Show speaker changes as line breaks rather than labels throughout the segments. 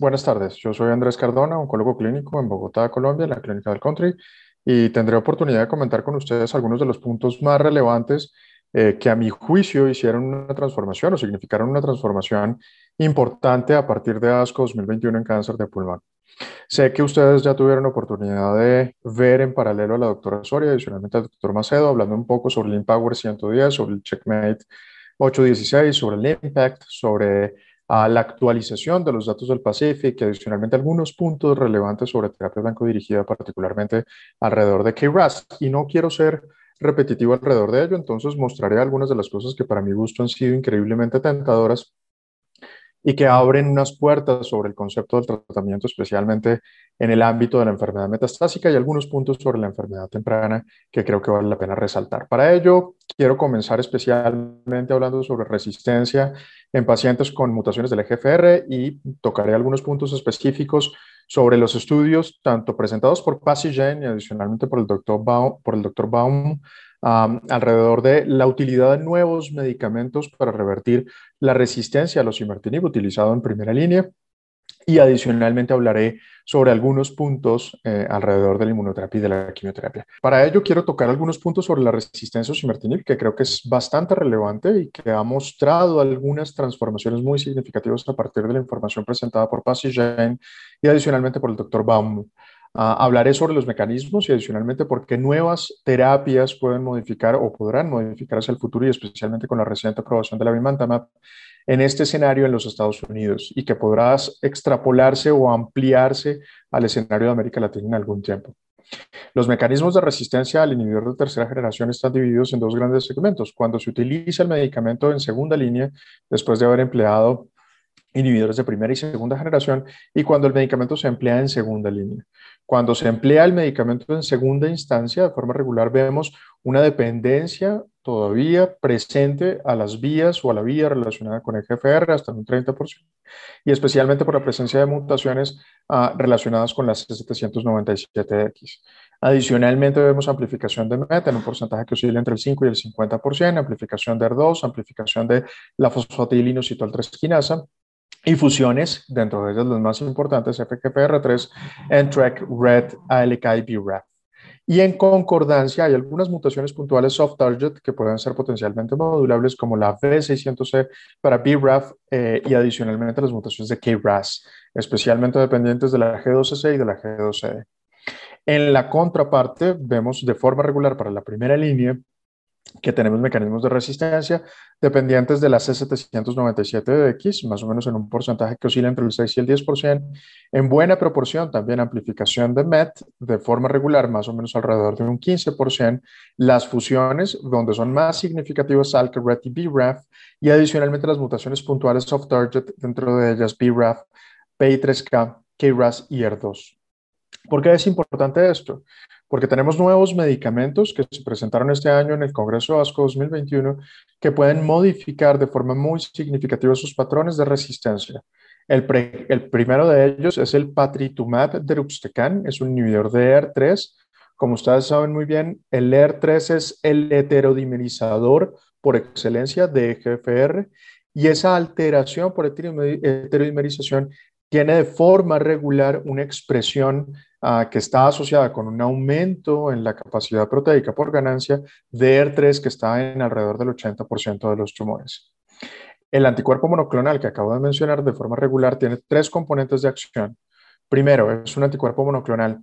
Buenas tardes, yo soy Andrés Cardona, oncólogo clínico en Bogotá, Colombia, en la Clínica del Country, y tendré oportunidad de comentar con ustedes algunos de los puntos más relevantes eh, que a mi juicio hicieron una transformación o significaron una transformación importante a partir de ASCO 2021 en cáncer de pulmón. Sé que ustedes ya tuvieron oportunidad de ver en paralelo a la doctora Soria, adicionalmente al doctor Macedo, hablando un poco sobre el Empower 110, sobre el Checkmate 816, sobre el Impact, sobre a la actualización de los datos del Pacific y adicionalmente algunos puntos relevantes sobre terapia blanco dirigida, particularmente alrededor de KRAS. Y no quiero ser repetitivo alrededor de ello, entonces mostraré algunas de las cosas que para mi gusto han sido increíblemente tentadoras y que abren unas puertas sobre el concepto del tratamiento, especialmente en el ámbito de la enfermedad metastásica y algunos puntos sobre la enfermedad temprana que creo que vale la pena resaltar. Para ello, quiero comenzar especialmente hablando sobre resistencia en pacientes con mutaciones del EGFR y tocaré algunos puntos específicos sobre los estudios, tanto presentados por Pasigen y adicionalmente por el doctor por el doctor Baum alrededor de la utilidad de nuevos medicamentos para revertir la resistencia a los imertinib utilizado en primera línea. Y adicionalmente hablaré sobre algunos puntos eh, alrededor de la inmunoterapia y de la quimioterapia. Para ello quiero tocar algunos puntos sobre la resistencia a osimertinib, que creo que es bastante relevante y que ha mostrado algunas transformaciones muy significativas a partir de la información presentada por Pasi y adicionalmente por el doctor Baum. Hablaré sobre los mecanismos y adicionalmente por qué nuevas terapias pueden modificar o podrán modificar hacia el futuro y especialmente con la reciente aprobación de la Bimantamab en este escenario en los Estados Unidos y que podrás extrapolarse o ampliarse al escenario de América Latina en algún tiempo. Los mecanismos de resistencia al inhibidor de tercera generación están divididos en dos grandes segmentos. Cuando se utiliza el medicamento en segunda línea, después de haber empleado inhibidores de primera y segunda generación, y cuando el medicamento se emplea en segunda línea. Cuando se emplea el medicamento en segunda instancia, de forma regular, vemos una dependencia todavía presente a las vías o a la vía relacionada con el GFR hasta un 30%, y especialmente por la presencia de mutaciones ah, relacionadas con las C797X. Adicionalmente, vemos amplificación de MET en un porcentaje que oscila entre el 5 y el 50%, amplificación de ER2, amplificación de la fosfatidilinositol-3 quinasa, y fusiones, dentro de ellas las más importantes, FGPR3, NTRK, RED, ALK y BRAF. Y en concordancia hay algunas mutaciones puntuales soft target que pueden ser potencialmente modulables como la V600C para BRAF eh, y adicionalmente las mutaciones de KRAS, especialmente dependientes de la G12C y de la G12E. En la contraparte, vemos de forma regular para la primera línea que tenemos mecanismos de resistencia dependientes de la C797X, más o menos en un porcentaje que oscila entre el 6 y el 10%, en buena proporción también amplificación de MET de forma regular, más o menos alrededor de un 15%, las fusiones donde son más significativas ALK, RET y BRAF, y adicionalmente las mutaciones puntuales off target, dentro de ellas BRAF, PI3K, KRAS y ER2. ¿Por qué es importante esto? Porque tenemos nuevos medicamentos que se presentaron este año en el Congreso ASCO 2021 que pueden modificar de forma muy significativa sus patrones de resistencia. El, el primero de ellos es el patritumab deruxtecan, es un inhibidor de ER3. Como ustedes saben muy bien, el ER3 es el heterodimerizador por excelencia de GFR y esa alteración por heterodimerización tiene de forma regular una expresión Ah, que está asociada con un aumento en la capacidad proteica por ganancia de ER3 que está en alrededor del 80% de los tumores. El anticuerpo monoclonal que acabo de mencionar de forma regular tiene tres componentes de acción. Primero, es un anticuerpo monoclonal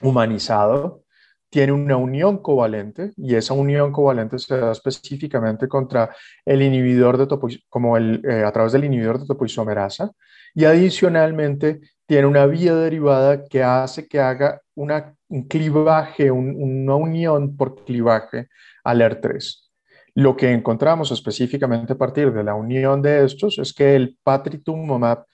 humanizado, tiene una unión covalente y esa unión covalente se da específicamente contra el inhibidor de como el, eh, a través del inhibidor de topoisomerasa y adicionalmente tiene una vía derivada que hace que haga una, un clivaje, una unión por clivaje al ER3. Lo que encontramos específicamente a partir de la unión de estos es que el patritumumab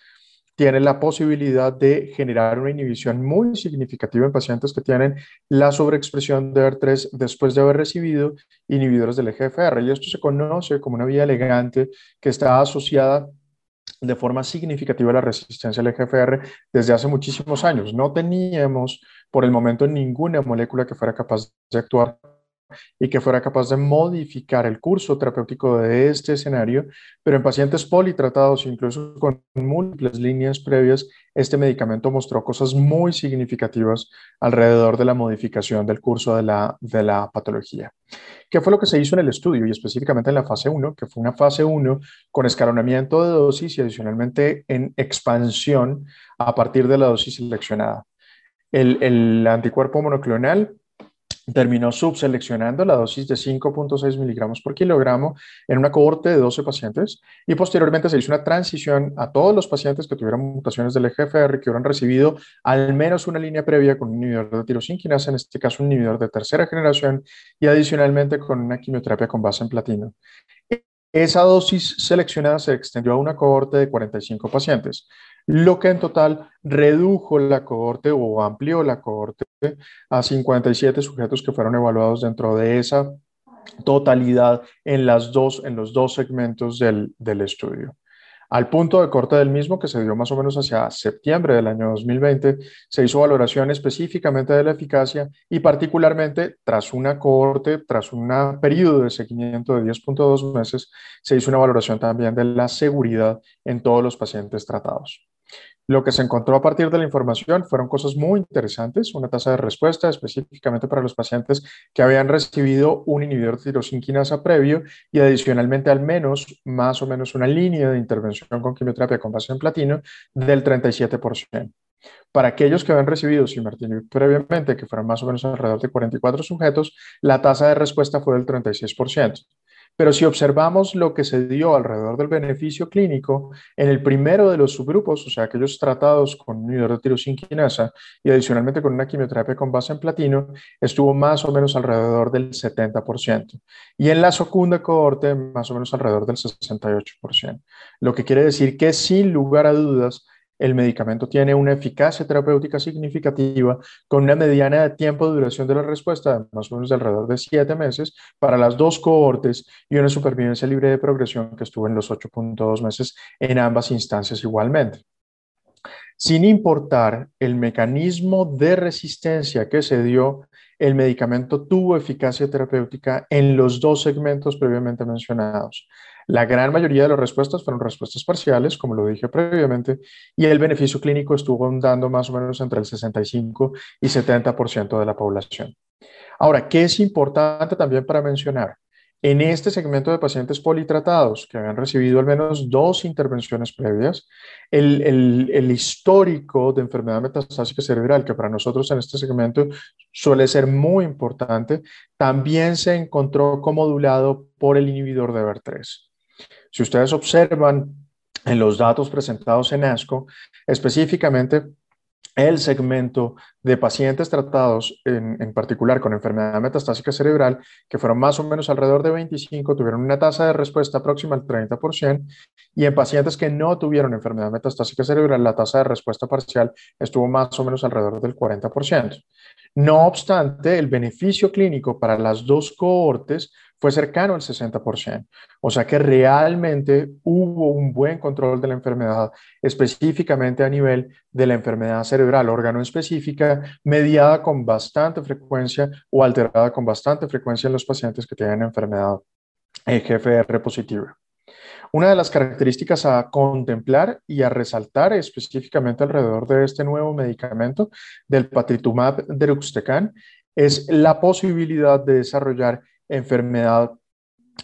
tiene la posibilidad de generar una inhibición muy significativa en pacientes que tienen la sobreexpresión de ER3 después de haber recibido inhibidores del EGFR. Y esto se conoce como una vía elegante que está asociada de forma significativa la resistencia al EGFR desde hace muchísimos años. No teníamos por el momento ninguna molécula que fuera capaz de actuar y que fuera capaz de modificar el curso terapéutico de este escenario, pero en pacientes politratados, incluso con múltiples líneas previas, este medicamento mostró cosas muy significativas alrededor de la modificación del curso de la, de la patología. ¿Qué fue lo que se hizo en el estudio y específicamente en la fase 1, que fue una fase 1 con escalonamiento de dosis y adicionalmente en expansión a partir de la dosis seleccionada? El, el anticuerpo monoclonal terminó subseleccionando la dosis de 5.6 miligramos por kilogramo en una cohorte de 12 pacientes y posteriormente se hizo una transición a todos los pacientes que tuvieran mutaciones del EGFR que hubieran recibido al menos una línea previa con un inhibidor de tirosinquinasa, en este caso un inhibidor de tercera generación y adicionalmente con una quimioterapia con base en platino. Esa dosis seleccionada se extendió a una cohorte de 45 pacientes lo que en total redujo la cohorte o amplió la cohorte a 57 sujetos que fueron evaluados dentro de esa totalidad en, las dos, en los dos segmentos del, del estudio. Al punto de corte del mismo, que se dio más o menos hacia septiembre del año 2020, se hizo valoración específicamente de la eficacia y particularmente tras una cohorte, tras un periodo de seguimiento de 10.2 meses, se hizo una valoración también de la seguridad en todos los pacientes tratados. Lo que se encontró a partir de la información fueron cosas muy interesantes, una tasa de respuesta específicamente para los pacientes que habían recibido un inhibidor de tirosinquinasa previo y adicionalmente al menos más o menos una línea de intervención con quimioterapia con base en platino del 37%. Para aquellos que habían recibido simertinib previamente, que fueron más o menos alrededor de 44 sujetos, la tasa de respuesta fue del 36%. Pero si observamos lo que se dio alrededor del beneficio clínico, en el primero de los subgrupos, o sea, aquellos tratados con un inhibidor de tirosinquinasa y adicionalmente con una quimioterapia con base en platino, estuvo más o menos alrededor del 70%. Y en la segunda cohorte, más o menos alrededor del 68%. Lo que quiere decir que sin lugar a dudas, el medicamento tiene una eficacia terapéutica significativa con una mediana de tiempo de duración de la respuesta de más o menos de alrededor de siete meses para las dos cohortes y una supervivencia libre de progresión que estuvo en los 8.2 meses en ambas instancias igualmente. Sin importar el mecanismo de resistencia que se dio, el medicamento tuvo eficacia terapéutica en los dos segmentos previamente mencionados. La gran mayoría de las respuestas fueron respuestas parciales, como lo dije previamente, y el beneficio clínico estuvo dando más o menos entre el 65 y 70% de la población. Ahora, ¿qué es importante también para mencionar? En este segmento de pacientes politratados que habían recibido al menos dos intervenciones previas, el, el, histórico de enfermedad metastásica cerebral, que para nosotros en este segmento suele ser muy importante, también se encontró comodulado por el inhibidor de BER3. Si ustedes observan en los datos presentados en ASCO, específicamente el segmento de pacientes tratados en, particular con enfermedad metastásica cerebral, que fueron más o menos alrededor de 25, tuvieron una tasa de respuesta próxima al 30%, y en pacientes que no tuvieron enfermedad metastásica cerebral, la tasa de respuesta parcial estuvo más o menos alrededor del 40%. No obstante, el beneficio clínico para las dos cohortes fue cercano al 60%. O sea que realmente hubo un buen control de la enfermedad, específicamente a nivel de la enfermedad cerebral, órgano específica, mediada con bastante frecuencia o alterada con bastante frecuencia en los pacientes que tienen enfermedad EGFR positiva. Una de las características a contemplar y a resaltar específicamente alrededor de este nuevo medicamento del patritumab deruxtecan es la posibilidad de desarrollar enfermedad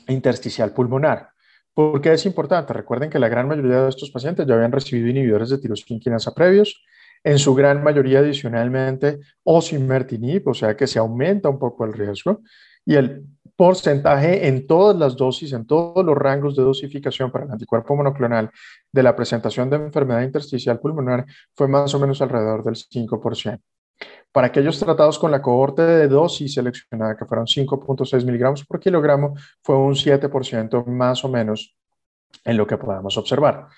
intersticial pulmonar. ¿Por qué es importante? Recuerden que la gran mayoría de estos pacientes ya habían recibido inhibidores de tirosina previos, en su gran mayoría adicionalmente osimertinib, o sea que se aumenta un poco el riesgo, y el porcentaje en todas las dosis, en todos los rangos de dosificación para el anticuerpo monoclonal de la presentación de enfermedad intersticial pulmonar fue más o menos alrededor del 5%. Para aquellos tratados con la cohorte de dosis seleccionada, que fueron 5.6 miligramos por kilogramo, fue un 7% más o menos en lo que podemos observar.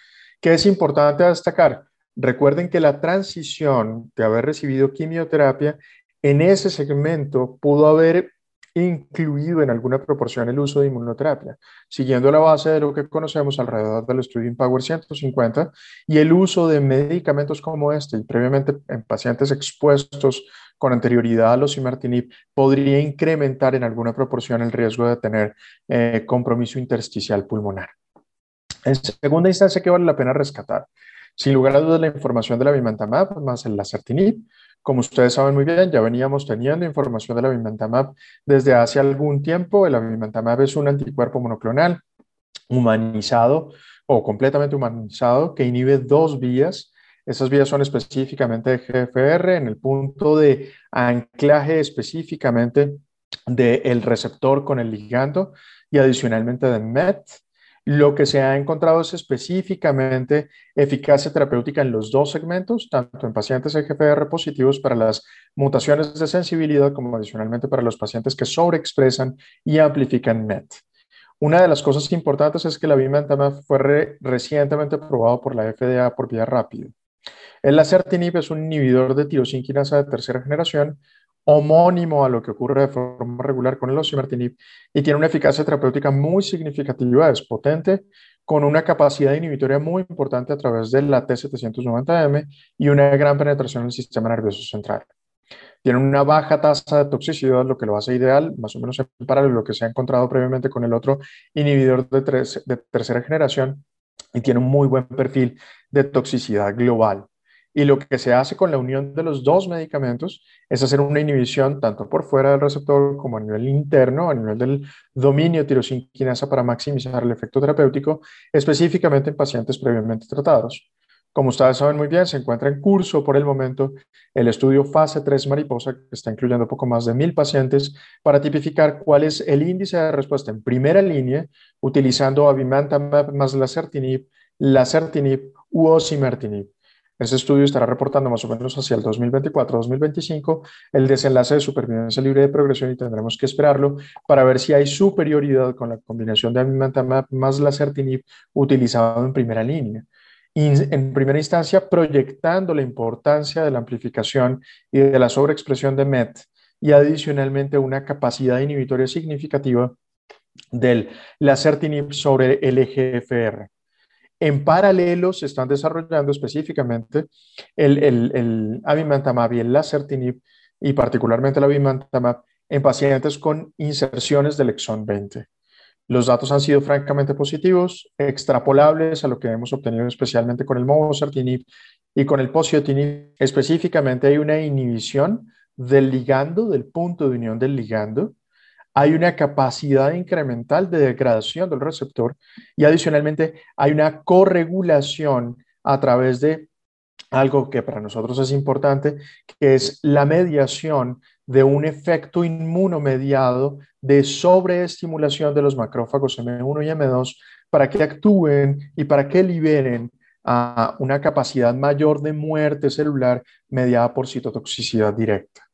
¿Qué es importante destacar? Recuerden que la transición de haber recibido quimioterapia en ese segmento pudo haber incluido en alguna proporción el uso de inmunoterapia, siguiendo la base de lo que conocemos alrededor del estudio Power 150 y el uso de medicamentos como este y previamente en pacientes expuestos con anterioridad a los osimertinib podría incrementar en alguna proporción el riesgo de tener eh, compromiso intersticial pulmonar. En segunda instancia, ¿qué vale la pena rescatar? Sin lugar a dudas, la información de la bimantamab más el lacertinib. Como ustedes saben muy bien, ya veníamos teniendo información de la bimantamab desde hace algún tiempo. El bimantamab es un anticuerpo monoclonal humanizado o completamente humanizado que inhibe dos vías. Esas vías son específicamente de GFR en el punto de anclaje específicamente del receptor con el ligando y adicionalmente de MET lo que se ha encontrado es específicamente eficacia terapéutica en los dos segmentos, tanto en pacientes EGFR positivos para las mutaciones de sensibilidad como adicionalmente para los pacientes que sobreexpresan y amplifican MET. Una de las cosas importantes es que la bimentamab fue recientemente aprobado por la FDA por vía rápida. El acertinib es un inhibidor de tirosinquinasa de tercera generación homónimo a lo que ocurre de forma regular con el osimertinib y tiene una eficacia terapéutica muy significativa, es potente, con una capacidad inhibitoria muy importante a través de la T790M y una gran penetración en el sistema nervioso central. Tiene una baja tasa de toxicidad, lo que lo hace ideal, más o menos en paralelo a lo que se ha encontrado previamente con el otro inhibidor de, de tercera generación y tiene un muy buen perfil de toxicidad global. Y lo que se hace con la unión de los dos medicamentos es hacer una inhibición tanto por fuera del receptor como a nivel interno, a nivel del dominio tirosinquinasa para maximizar el efecto terapéutico, específicamente en pacientes previamente tratados. Como ustedes saben muy bien, se encuentra en curso por el momento el estudio fase 3 mariposa, que está incluyendo poco más de mil pacientes, para tipificar cuál es el índice de respuesta en primera línea utilizando avimantamab más lacertinib, lacertinib u osimertinib. Ese estudio estará reportando más o menos hacia el 2024-2025 el desenlace de supervivencia libre de progresión y tendremos que esperarlo para ver si hay superioridad con la combinación de amimantamab más lacertinib utilizado en primera línea. En primera instancia, proyectando la importancia de la amplificación y de la sobreexpresión de MET y adicionalmente una capacidad inhibitoria significativa del lacertinib sobre el EGFR. En paralelo se están desarrollando específicamente el, el, el abimantamab y el lacertinib y particularmente el abimantamab en pacientes con inserciones del exón 20. Los datos han sido francamente positivos, extrapolables a lo que hemos obtenido especialmente con el mobocertinib y con el posiotinib. Específicamente hay una inhibición del ligando, del punto de unión del ligando, hay una capacidad incremental de degradación del receptor y adicionalmente hay una corregulación a través de algo que para nosotros es importante, que es la mediación de un efecto inmunomediado de sobreestimulación de los macrófagos M1 y M2 para que actúen y para que liberen una capacidad mayor de muerte celular mediada por citotoxicidad directa.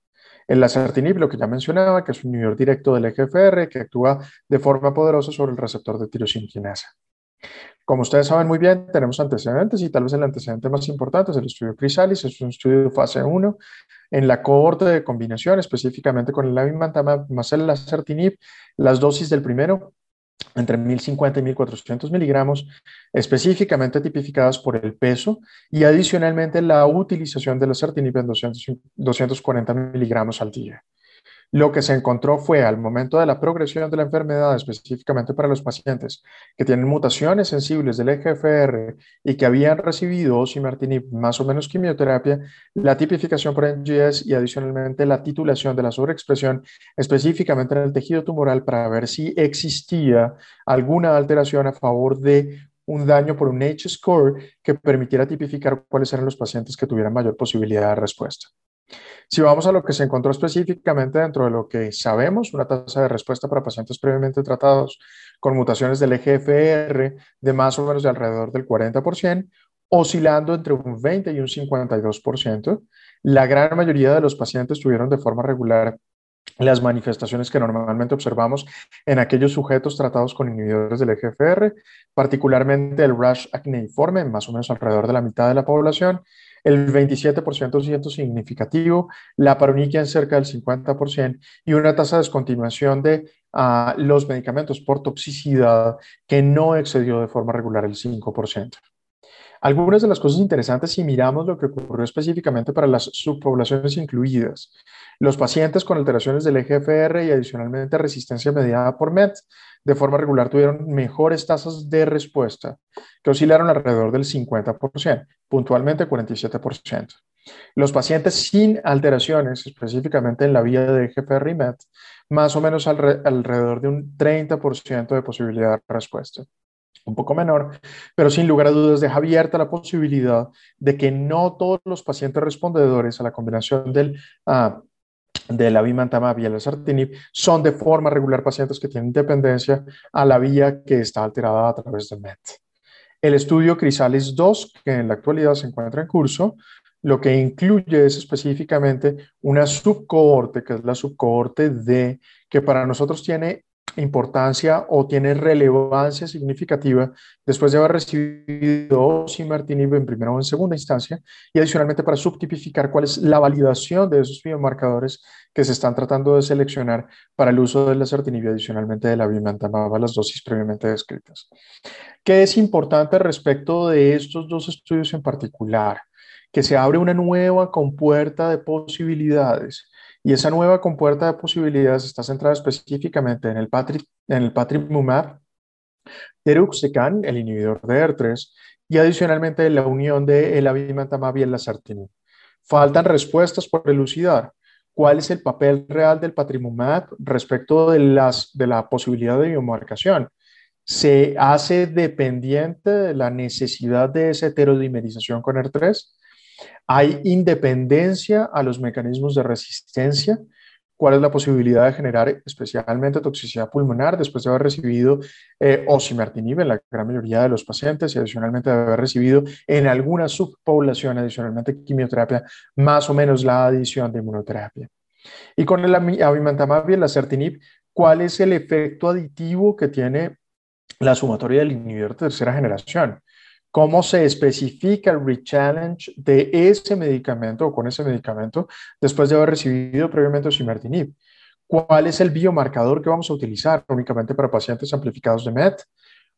El lacertinib, lo que ya mencionaba, que es un inhibidor directo del EGFR que actúa de forma poderosa sobre el receptor de tirosinquinasa. Como ustedes saben muy bien, tenemos antecedentes y tal vez el antecedente más importante es el estudio Crisalis, es un estudio de fase 1 en la cohorte de combinación, específicamente con el avimantamab más el lacertinib, las dosis del primero entre 1050 y 1400 miligramos, específicamente tipificadas por el peso y adicionalmente la utilización de la certinib en 240 miligramos al día. Lo que se encontró fue al momento de la progresión de la enfermedad, específicamente para los pacientes que tienen mutaciones sensibles del EGFR y que habían recibido osimertinib más o menos quimioterapia, la tipificación por NGS y adicionalmente la titulación de la sobreexpresión específicamente en el tejido tumoral para ver si existía alguna alteración a favor de un daño por un H-score que permitiera tipificar cuáles eran los pacientes que tuvieran mayor posibilidad de respuesta. Si vamos a lo que se encontró específicamente dentro de lo que sabemos, una tasa de respuesta para pacientes previamente tratados con mutaciones del EGFR de más o menos de alrededor del 40%, oscilando entre un 20 y un 52%. La gran mayoría de los pacientes tuvieron de forma regular las manifestaciones que normalmente observamos en aquellos sujetos tratados con inhibidores del EGFR, particularmente el rash acneiforme, más o menos alrededor de la mitad de la población, el 27% siendo significativo, la paroniquia en cerca del 50% y una tasa de descontinuación de uh, los medicamentos por toxicidad que no excedió de forma regular el 5%. Algunas de las cosas interesantes si miramos lo que ocurrió específicamente para las subpoblaciones incluidas. Los pacientes con alteraciones del EGFR y adicionalmente resistencia mediada por MET de forma regular tuvieron mejores tasas de respuesta que oscilaron alrededor del 50%, puntualmente 47%. Los pacientes sin alteraciones, específicamente en la vía de EGFR y MET, más o menos alrededor de un 30% de posibilidad de respuesta un poco menor, pero sin lugar a dudas deja abierta la posibilidad de que no todos los pacientes respondedores a la combinación del, uh, de la bimantamab y el sartinib son de forma regular pacientes que tienen dependencia a la vía que está alterada a través del MET. El estudio Crisales 2, que en la actualidad se encuentra en curso, lo que incluye es específicamente una subcohorte, que es la subcohorte D, que para nosotros tiene importancia o tiene relevancia significativa después de haber recibido osimertinib en primera o en segunda instancia y adicionalmente para subtipificar cuál es la validación de esos biomarcadores que se están tratando de seleccionar para el uso de la certinib y adicionalmente de la bimantamab a las dosis previamente descritas. ¿Qué es importante respecto de estos dos estudios en particular? Que se abre una nueva compuerta de posibilidades y esa nueva compuerta de posibilidades está centrada específicamente en el, patri, en el patrimumab, el inhibidor de ER3, y adicionalmente la unión de el abimantamab y el lasartinib. Faltan respuestas por elucidar. ¿Cuál es el papel real del patrimumab respecto de, las, de la posibilidad de biomarcación? ¿Se hace dependiente de la necesidad de esa heterodimerización con ER3? Hay independencia a los mecanismos de resistencia. ¿Cuál es la posibilidad de generar especialmente toxicidad pulmonar después de haber recibido eh, osimertinib en la gran mayoría de los pacientes y adicionalmente de haber recibido en alguna subpoblación adicionalmente quimioterapia, más o menos la adición de inmunoterapia? Y con el abimantamab y el acertinib, ¿cuál es el efecto aditivo que tiene la sumatoria del inhibidor de tercera generación? Cómo se especifica el rechallenge de ese medicamento o con ese medicamento después de haber recibido previamente osimertinib. ¿Cuál es el biomarcador que vamos a utilizar únicamente para pacientes amplificados de MET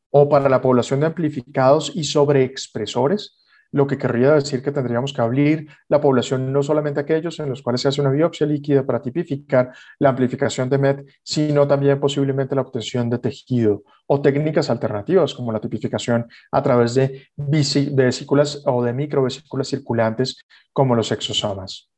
o para la población de amplificados y sobreexpresores? Lo que querría decir que tendríamos que abrir la población no solamente aquellos en los cuales se hace una biopsia líquida para tipificar la amplificación de MET, sino también posiblemente la obtención de tejido o técnicas alternativas como la tipificación a través de vesículas o de microvesículas circulantes como los exosomas.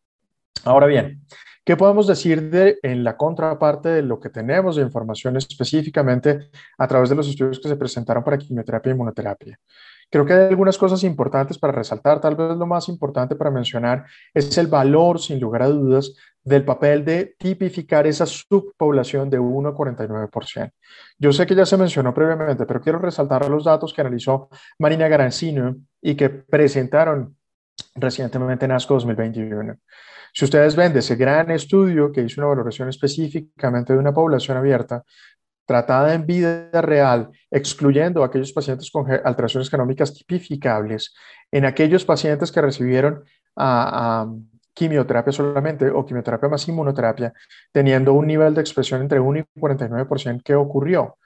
Ahora bien, ¿Qué podemos decir de, en la contraparte de lo que tenemos de información específicamente a través de los estudios que se presentaron para quimioterapia y inmunoterapia? Creo que hay algunas cosas importantes para resaltar. Tal vez lo más importante para mencionar es el valor, sin lugar a dudas, del papel de tipificar esa subpoblación de 1 a 49%. Yo sé que ya se mencionó previamente, pero quiero resaltar los datos que analizó Marina Garanzino y que presentaron recientemente en ASCO 2021. Si ustedes ven de ese gran estudio que hizo una valoración específicamente de una población abierta, tratada en vida real, excluyendo a aquellos pacientes con alteraciones genómicas tipificables, en aquellos pacientes que recibieron a, quimioterapia solamente o quimioterapia más inmunoterapia, teniendo un nivel de expresión entre 1 y 49%, ¿qué ocurrió?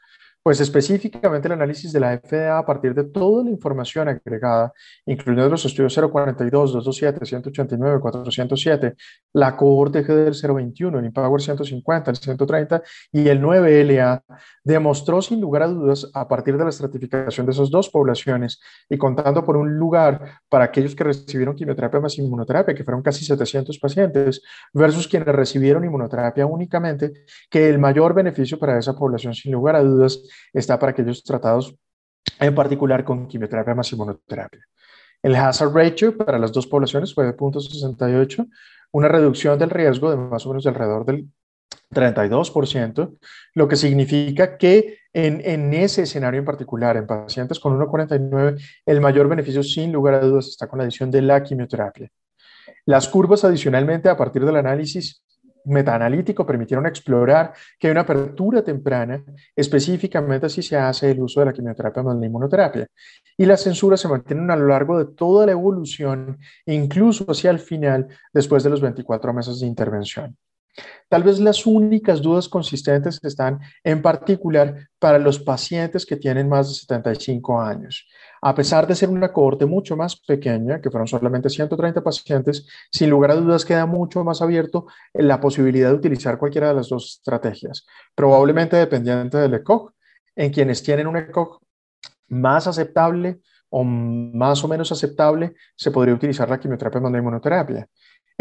Pues específicamente el análisis de la FDA a partir de toda la información agregada, incluyendo los estudios 042, 227, 189, 407, la cohorte G del 021, el Empower 150, el 130 y el 9LA, demostró sin lugar a dudas a partir de la estratificación de esas dos poblaciones y contando por un lugar para aquellos que recibieron quimioterapia más inmunoterapia, que fueron casi 700 pacientes, versus quienes recibieron inmunoterapia únicamente, que el mayor beneficio para esa población sin lugar a dudas está para aquellos tratados en particular con quimioterapia más inmunoterapia. El hazard ratio para las dos poblaciones fue de 0.68, una reducción del riesgo de más o menos alrededor del 32%, lo que significa que en, en, ese escenario en particular, en pacientes con 1,49, el mayor beneficio sin lugar a dudas está con la adición de la quimioterapia. Las curvas adicionalmente a partir del análisis metaanalítico permitieron explorar que hay una apertura temprana, específicamente si se hace el uso de la quimioterapia más la inmunoterapia. Y las censuras se mantienen a lo largo de toda la evolución, incluso hacia el final, después de los 24 meses de intervención. Tal vez las únicas dudas consistentes están en particular para los pacientes que tienen más de 75 años. A pesar de ser una cohorte mucho más pequeña, que fueron solamente 130 pacientes, sin lugar a dudas queda mucho más abierto la posibilidad de utilizar cualquiera de las dos estrategias, probablemente dependiente del ECOG. En quienes tienen un ECOG más aceptable o más o menos aceptable, se podría utilizar la quimioterapia más la inmunoterapia.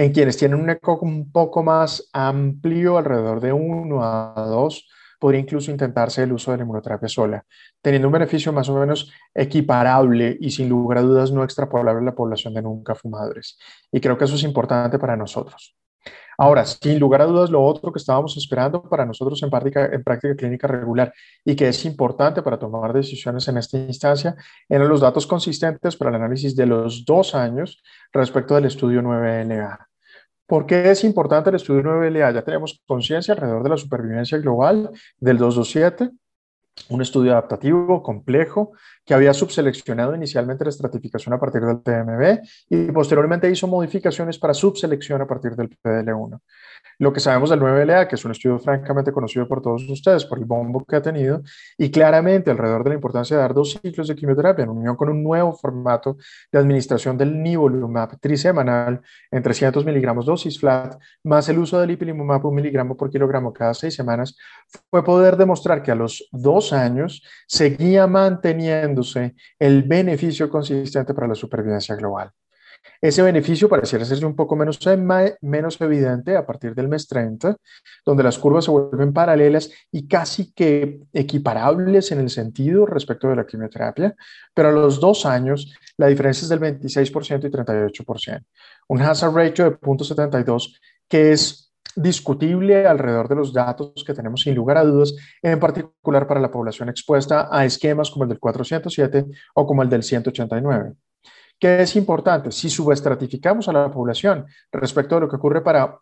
En quienes tienen un ECOG un poco más amplio, alrededor de 1 a 2, podría incluso intentarse el uso de la inmunoterapia sola, teniendo un beneficio más o menos equiparable y sin lugar a dudas no extrapolable a la población de nunca fumadores. Y creo que eso es importante para nosotros. Ahora, sin lugar a dudas, lo otro que estábamos esperando para nosotros en práctica, en práctica clínica regular y que es importante para tomar decisiones en esta instancia eran los datos consistentes para el análisis de los dos años respecto del estudio 9LA. ¿Por qué es importante el estudio 9LA? Ya tenemos conciencia alrededor de la supervivencia global del 227, un estudio adaptativo complejo que había subseleccionado inicialmente la estratificación a partir del TMB y posteriormente hizo modificaciones para subselección a partir del PDL1. Lo que sabemos del 9LA, que es un estudio francamente conocido por todos ustedes por el bombo que ha tenido, y claramente alrededor de la importancia de dar dos ciclos de quimioterapia en unión con un nuevo formato de administración del nivolumab trisemanal en 300 miligramos dosis flat, más el uso del ipilimumab un miligramo por kilogramo cada seis semanas, fue poder demostrar que a los dos años seguía manteniéndose el beneficio consistente para la supervivencia global. Ese beneficio pareciera ser un poco menos, menos evidente a partir del mes 30, donde las curvas se vuelven paralelas y casi que equiparables en el sentido respecto de la quimioterapia, pero a los dos años la diferencia es del 26% y 38%. Un hazard ratio de 0.72 que es discutible alrededor de los datos que tenemos sin lugar a dudas, en particular para la población expuesta a esquemas como el del 407 o como el del 189. ¿Qué es importante? Si subestratificamos a la población respecto a lo que ocurre para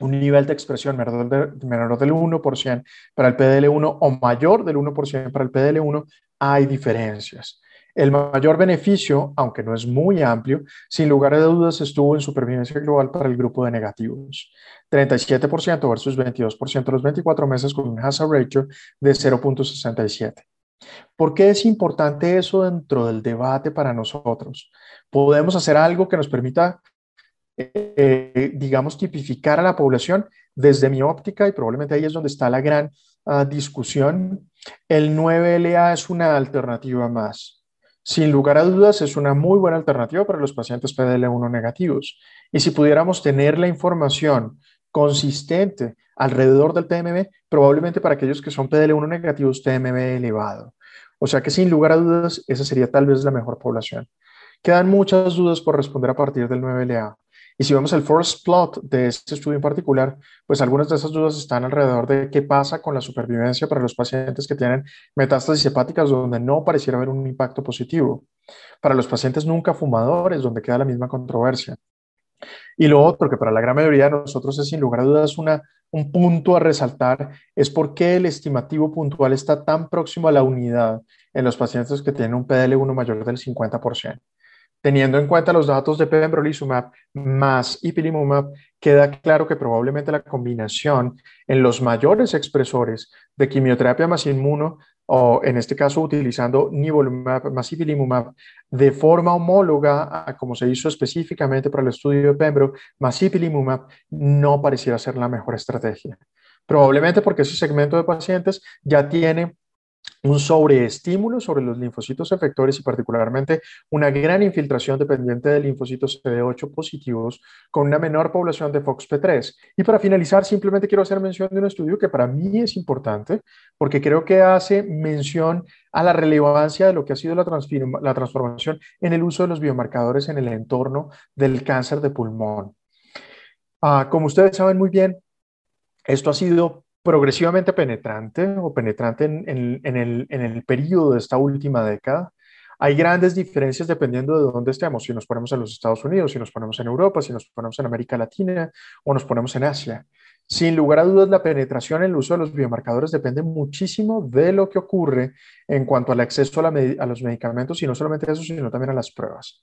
un nivel de expresión menor, del 1% para el PDL1 o mayor del 1% para el PDL1, hay diferencias. El mayor beneficio, aunque no es muy amplio, sin lugar a dudas estuvo en supervivencia global para el grupo de negativos. 37% versus 22% a los 24 meses con un hazard ratio de 0.67. ¿Por qué es importante eso dentro del debate para nosotros? Podemos hacer algo que nos permita, eh, digamos, tipificar a la población desde mi óptica y probablemente ahí es donde está la gran ah, discusión. El 9LA es una alternativa más. Sin lugar a dudas, es una muy buena alternativa para los pacientes PDL1 negativos. Y si pudiéramos tener la información consistente alrededor del TMB, probablemente para aquellos que son PDL1 negativos, TMB elevado. O sea que sin lugar a dudas, esa sería tal vez la mejor población. Quedan muchas dudas por responder a partir del 9LA. Y si vemos el first plot de este estudio en particular, pues algunas de esas dudas están alrededor de qué pasa con la supervivencia para los pacientes que tienen metástasis hepáticas donde no pareciera haber un impacto positivo. Para los pacientes nunca fumadores, donde queda la misma controversia. Y lo otro, que para la gran mayoría de nosotros es sin lugar a dudas una, un punto a resaltar, es por qué el estimativo puntual está tan próximo a la unidad en los pacientes que tienen un PDL1 mayor del 50%. Teniendo en cuenta los datos de pembrolizumab más ipilimumab, queda claro que probablemente la combinación en los mayores expresores de quimioterapia más inmuno o en este caso utilizando nivolumab más ipilimumab de forma homóloga a como se hizo específicamente para el estudio de Pembro más ipilimumab, no pareciera ser la mejor estrategia. Probablemente porque ese segmento de pacientes ya tiene un sobreestímulo sobre los linfocitos efectores y particularmente una gran infiltración dependiente de linfocitos CD8 positivos con una menor población de FOXP3. Y para finalizar, simplemente quiero hacer mención de un estudio que para mí es importante porque creo que hace mención a la relevancia de lo que ha sido la, la transformación en el uso de los biomarcadores en el entorno del cáncer de pulmón. Ah, como ustedes saben muy bien, esto ha sido progresivamente penetrante o penetrante en, el, en el periodo de esta última década. Hay grandes diferencias dependiendo de dónde estemos, si nos ponemos en los Estados Unidos, si nos ponemos en Europa, si nos ponemos en América Latina o nos ponemos en Asia. Sin lugar a dudas, la penetración en el uso de los biomarcadores depende muchísimo de lo que ocurre en cuanto al acceso a, los medicamentos y no solamente eso, sino también a las pruebas.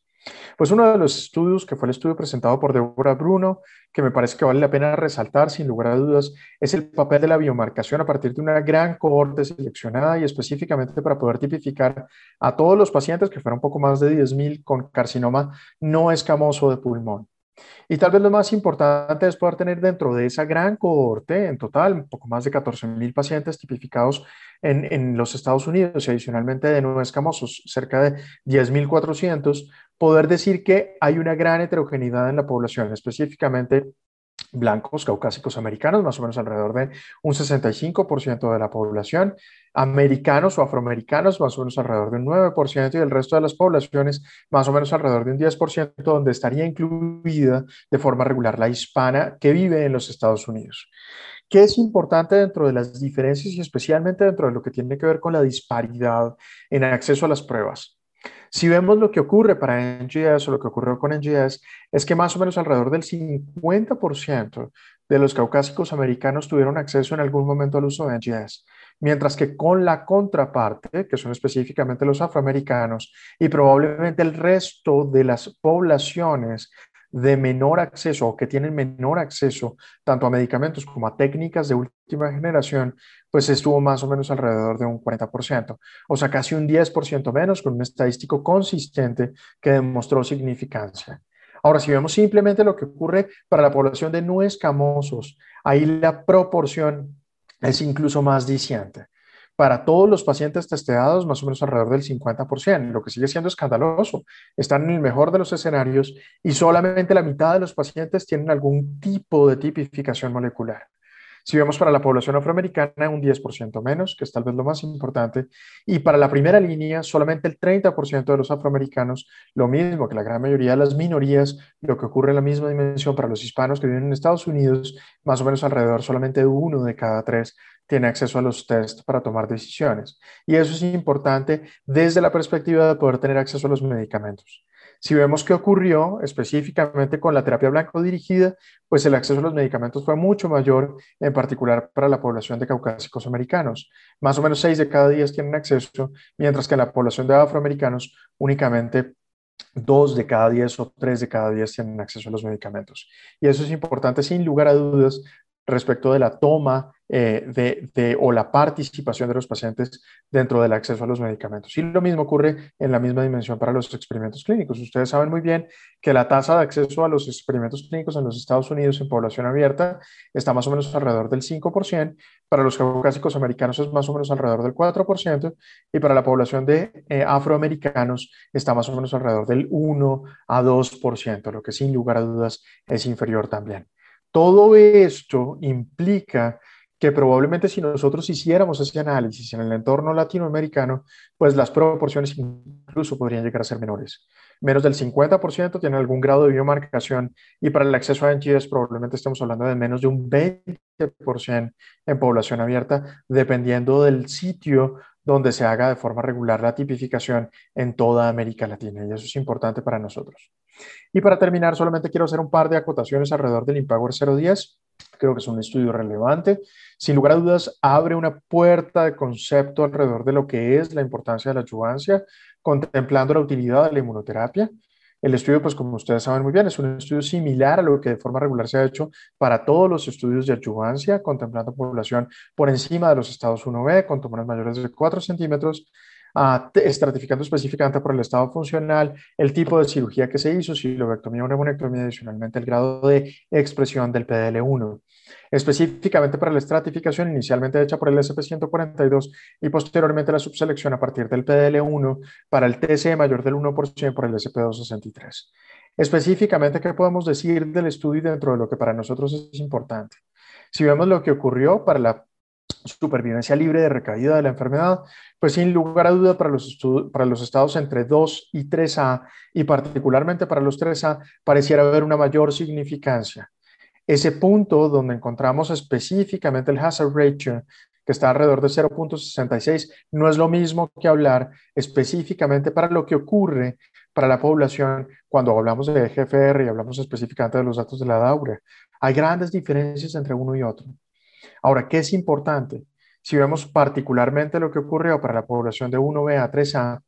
Pues uno de los estudios, que fue el estudio presentado por Deborah Bruno, que me parece que vale la pena resaltar sin lugar a dudas, es el papel de la biomarcación a partir de una gran cohorte seleccionada y específicamente para poder tipificar a todos los pacientes, que fueron un poco más de 10.000 con carcinoma no escamoso de pulmón. Y tal vez lo más importante es poder tener dentro de esa gran cohorte, en total, un poco más de 14.000 pacientes tipificados en, en, los Estados Unidos y adicionalmente de no escamosos, cerca de 10.400, poder decir que hay una gran heterogeneidad en la población, específicamente blancos caucásicos americanos, más o menos alrededor de un 65% de la población, americanos o afroamericanos, más o menos alrededor de un 9%, y el resto de las poblaciones, más o menos alrededor de un 10%, donde estaría incluida de forma regular la hispana que vive en los Estados Unidos. ¿Qué es importante dentro de las diferencias y especialmente dentro de lo que tiene que ver con la disparidad en acceso a las pruebas? Si vemos lo que ocurre para NGS o lo que ocurrió con NGS, es que más o menos alrededor del 50% de los caucásicos americanos tuvieron acceso en algún momento al uso de NGS, mientras que con la contraparte, que son específicamente los afroamericanos y probablemente el resto de las poblaciones de menor acceso o que tienen menor acceso tanto a medicamentos como a técnicas de última generación, pues estuvo más o menos alrededor de un 40%, o sea, casi un 10% menos con un estadístico consistente que demostró significancia. Ahora, si vemos simplemente lo que ocurre para la población de no escamosos, ahí la proporción es incluso más diciente para todos los pacientes testeados, más o menos alrededor del 50%, lo que sigue siendo escandaloso. Están en el mejor de los escenarios y solamente la mitad de los pacientes tienen algún tipo de tipificación molecular. Si vemos para la población afroamericana, un 10% menos, que es tal vez lo más importante, y para la primera línea, solamente el 30% de los afroamericanos, lo mismo que la gran mayoría de las minorías, lo que ocurre en la misma dimensión para los hispanos que viven en Estados Unidos, más o menos alrededor solamente uno de cada tres tiene acceso a los test para tomar decisiones. Y eso es importante desde la perspectiva de poder tener acceso a los medicamentos. Si vemos qué ocurrió específicamente con la terapia blanco dirigida, pues el acceso a los medicamentos fue mucho mayor, en particular para la población de caucásicos americanos. Más o menos 6 de cada 10 tienen acceso, mientras que en la población de afroamericanos únicamente 2 de cada 10 o 3 de cada 10 tienen acceso a los medicamentos. Y eso es importante sin lugar a dudas respecto de la toma eh, de, o la participación de los pacientes dentro del acceso a los medicamentos. Y lo mismo ocurre en la misma dimensión para los experimentos clínicos. Ustedes saben muy bien que la tasa de acceso a los experimentos clínicos en los Estados Unidos en población abierta está más o menos alrededor del 5%, para los caucásicos americanos es más o menos alrededor del 4% y para la población de eh, afroamericanos está más o menos alrededor del 1 a 2%, lo que sin lugar a dudas es inferior también. Todo esto implica que probablemente si nosotros hiciéramos ese análisis en el entorno latinoamericano, pues las proporciones incluso podrían llegar a ser menores. Menos del 50% tienen algún grado de biomarcación y para el acceso a NGS probablemente estamos hablando de menos de un 20% en población abierta, dependiendo del sitio donde se haga de forma regular la tipificación en toda América Latina. Y eso es importante para nosotros. Y para terminar, solamente quiero hacer un par de acotaciones alrededor del Impower 010. Creo que es un estudio relevante. Sin lugar a dudas, abre una puerta de concepto alrededor de lo que es la importancia de la adyuvancia, contemplando la utilidad de la inmunoterapia. El estudio, pues como ustedes saben muy bien, es un estudio similar a lo que de forma regular se ha hecho para todos los estudios de adyuvancia, contemplando población por encima de los estados 1B, con tumores mayores de 4 centímetros, estratificando específicamente por el estado funcional, el tipo de cirugía que se hizo, si lobectomía o neumonectomía, adicionalmente el grado de expresión del PDL1. Específicamente para la estratificación inicialmente hecha por el SP142 y posteriormente la subselección a partir del PDL1 para el TC mayor del 1% por el SP263. Específicamente, ¿qué podemos decir del estudio dentro de lo que para nosotros es importante? Si vemos lo que ocurrió para la supervivencia libre de recaída de la enfermedad, pues sin lugar a duda para los, para los estados entre 2 y 3A y particularmente para los 3A pareciera haber una mayor significancia. Ese punto donde encontramos específicamente el hazard ratio que está alrededor de 0.66, no es lo mismo que hablar específicamente para lo que ocurre para la población cuando hablamos de GFR y hablamos específicamente de los datos de la DAURA. Hay grandes diferencias entre uno y otro. Ahora, ¿qué es importante? Si vemos particularmente lo que ocurrió para la población de 1B a 3A,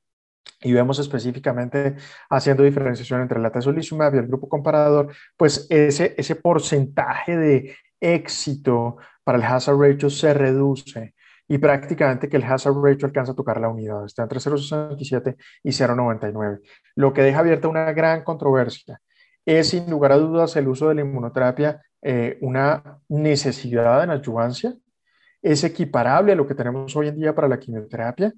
y vemos específicamente haciendo diferenciación entre la tesolizumab y el grupo comparador, pues ese, ese porcentaje de éxito para el hazard ratio se reduce y prácticamente que el hazard ratio alcanza a tocar la unidad, está entre 0,67 y 0,99, lo que deja abierta una gran controversia. Es sin lugar a dudas el uso de la inmunoterapia eh, una necesidad en adyuvancia, es equiparable a lo que tenemos hoy en día para la quimioterapia,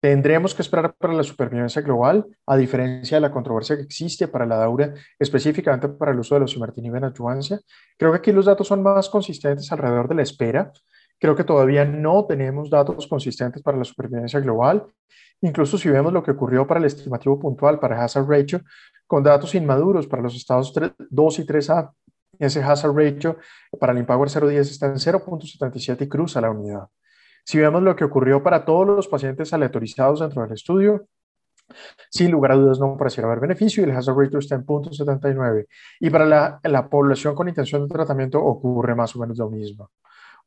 Tendremos que esperar para la supervivencia global, a diferencia de la controversia que existe para la daura, específicamente para el uso de los osimertinib en adyuvancia. Creo que aquí los datos son más consistentes alrededor de la espera. Creo que todavía no tenemos datos consistentes para la supervivencia global. Incluso si vemos lo que ocurrió para el estimativo puntual, para hazard ratio, con datos inmaduros para los estados 2 y 3A, ese hazard ratio para el Empower 010 está en 0.77 y cruza la unidad. Si vemos lo que ocurrió para todos los pacientes aleatorizados dentro del estudio, sin lugar a dudas no pareciera haber beneficio y el hazard ratio está en 0.79. Y para la, la, población con intención de tratamiento ocurre más o menos lo mismo.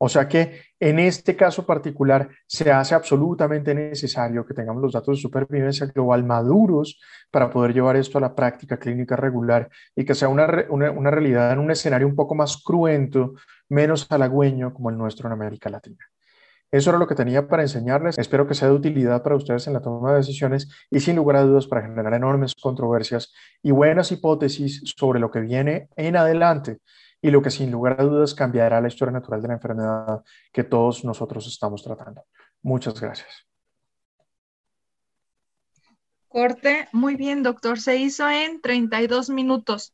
O sea que en este caso particular se hace absolutamente necesario que tengamos los datos de supervivencia global maduros para poder llevar esto a la práctica clínica regular y que sea una, una, realidad en un escenario un poco más cruento, menos halagüeño como el nuestro en América Latina. Eso era lo que tenía para enseñarles. Espero que sea de utilidad para ustedes en la toma de decisiones y sin lugar a dudas para generar enormes controversias y buenas hipótesis sobre lo que viene en adelante y lo que sin lugar a dudas cambiará la historia natural de la enfermedad que todos nosotros estamos tratando. Muchas gracias.
Corte, muy bien, doctor. Se hizo en 32 minutos.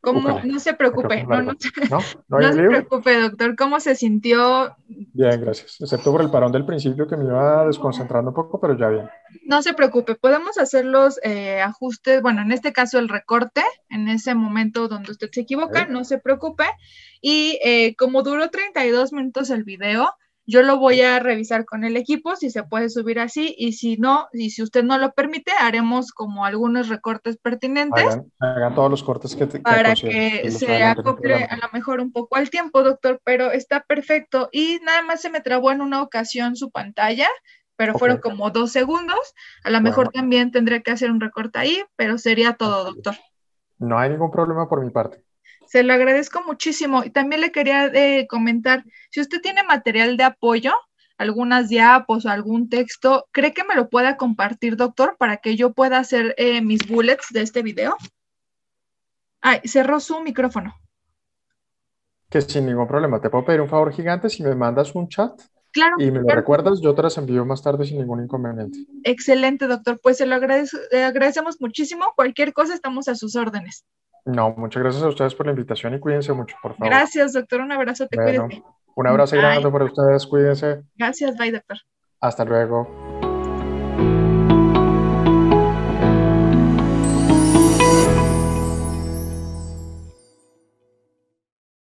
¿Cómo? No se preocupe, no, no, no, se preocupe, doctor. ¿Cómo se sintió?
Bien, gracias. Excepto por el parón del principio que me iba desconcentrando un poco, pero ya bien.
No se preocupe, podemos hacer los eh, ajustes, bueno, en este caso el recorte, en ese momento donde usted se equivoca, no se preocupe. Y eh, como duró 32 minutos el video, yo lo voy a revisar con el equipo si se puede subir así y si no, y si usted no lo permite, haremos como algunos recortes pertinentes.
Hagan, todos los cortes que,
para que se acople a lo mejor un poco al tiempo, doctor, pero está perfecto. Y nada más se me trabó en una ocasión su pantalla, pero fueron como dos segundos. A lo mejor también tendré que hacer un recorte ahí, pero sería todo, doctor.
No hay ningún problema por mi parte.
Se lo agradezco muchísimo. Y también le quería eh, comentar, si usted tiene material de apoyo, algunas diapos o algún texto, ¿cree que me lo pueda compartir, doctor, para que yo pueda hacer eh, mis bullets de este video? Ay, cerró su micrófono.
Que sin ningún problema. Te puedo pedir un favor gigante si me mandas un chat.
Claro.
Y me lo recuerdas, yo te las envío más tarde sin ningún inconveniente.
Excelente, doctor. Pues se lo agradecemos muchísimo. Cualquier cosa, estamos a sus órdenes.
No, muchas gracias a ustedes por la invitación y cuídense mucho, por favor.
Gracias, doctor. Un abrazo, te
Un abrazo grande para ustedes, cuídense.
Gracias, bye, doctor.
Hasta luego.